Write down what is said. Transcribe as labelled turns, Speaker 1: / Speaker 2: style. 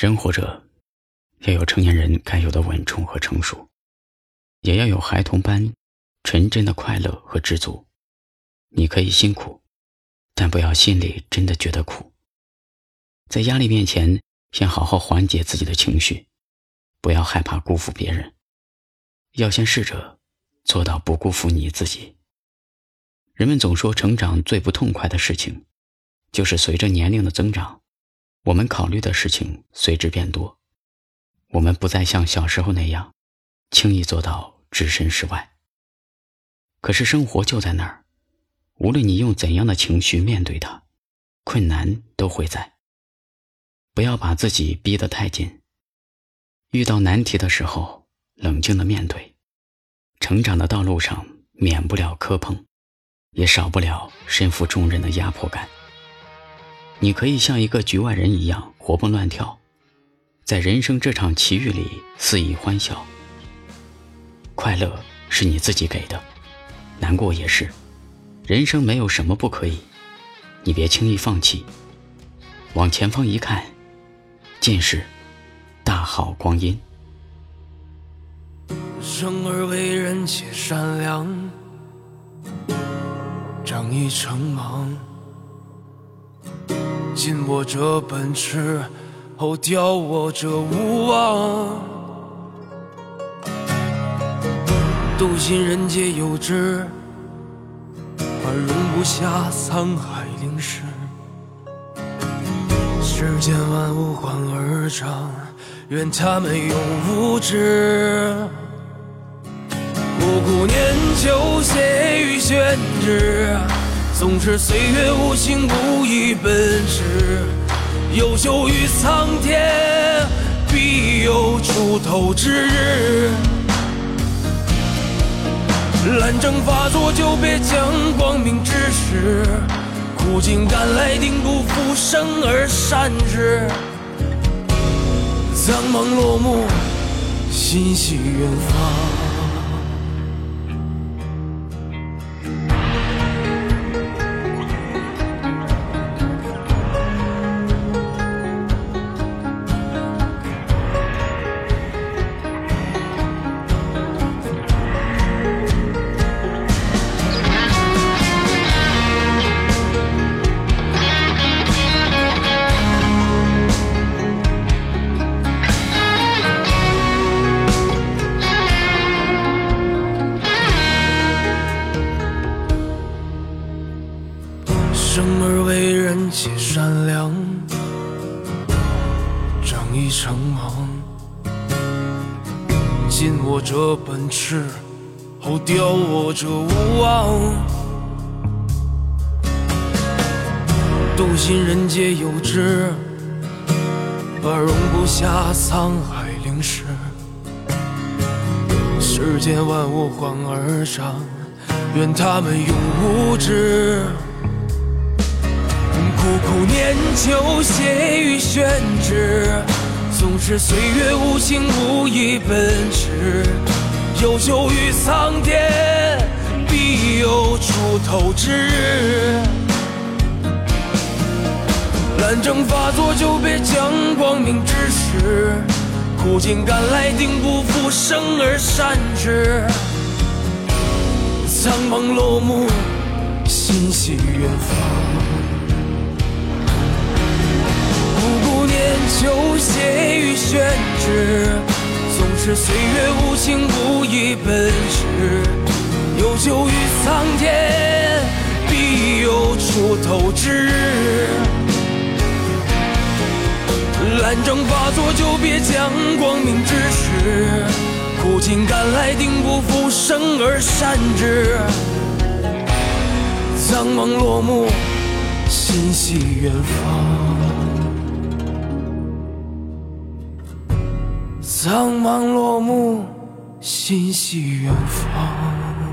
Speaker 1: 人活着，要有成年人该有的稳重和成熟，也要有孩童般纯真的快乐和知足。你可以辛苦，但不要心里真的觉得苦。在压力面前，先好好缓解自己的情绪，不要害怕辜负别人，要先试着做到不辜负你自己。人们总说，成长最不痛快的事情，就是随着年龄的增长，我们考虑的事情随之变多，我们不再像小时候那样，轻易做到置身事外。可是生活就在那儿，无论你用怎样的情绪面对它，困难都会在。不要把自己逼得太紧。遇到难题的时候，冷静的面对。成长的道路上，免不了磕碰。也少不了身负重任的压迫感。你可以像一个局外人一样活蹦乱跳，在人生这场奇遇里肆意欢笑。快乐是你自己给的，难过也是。人生没有什么不可以，你别轻易放弃。往前方一看，尽是大好光阴。
Speaker 2: 生而为人且善良。仗义成芒，尽我这本事，后雕我这无望。妒心人皆有之，而容不下沧海凌世。世间万物换而长，愿他们永无知。不顾年久，写于宣纸。纵使岁月无情，无以奔驰。有求于苍天，必有出头之日。懒政发作，就别将光明之时。苦尽甘来，定不负生而善之。苍茫落幕，心系远方。而为人且善良，仗义成王。尽我这本事，后雕我这无望。笃信人皆有之，而容不下沧海凌世。世间万物换而长，愿他们永无知。苦苦念旧，写于宣纸。纵使岁月无情，无以奔驰。优秀于苍天，必有出头之日。懒政发作，就别将光明之时。苦尽甘来，定不负生而善之。苍茫落幕，心系远方。宣纸，纵使岁月无情，无以奔驰。有求于苍天，必有出头之日。懒政发作，就别将光明之时。苦尽甘来，定不负生而善之。苍茫落幕，心系远方。苍茫落幕，心系远方。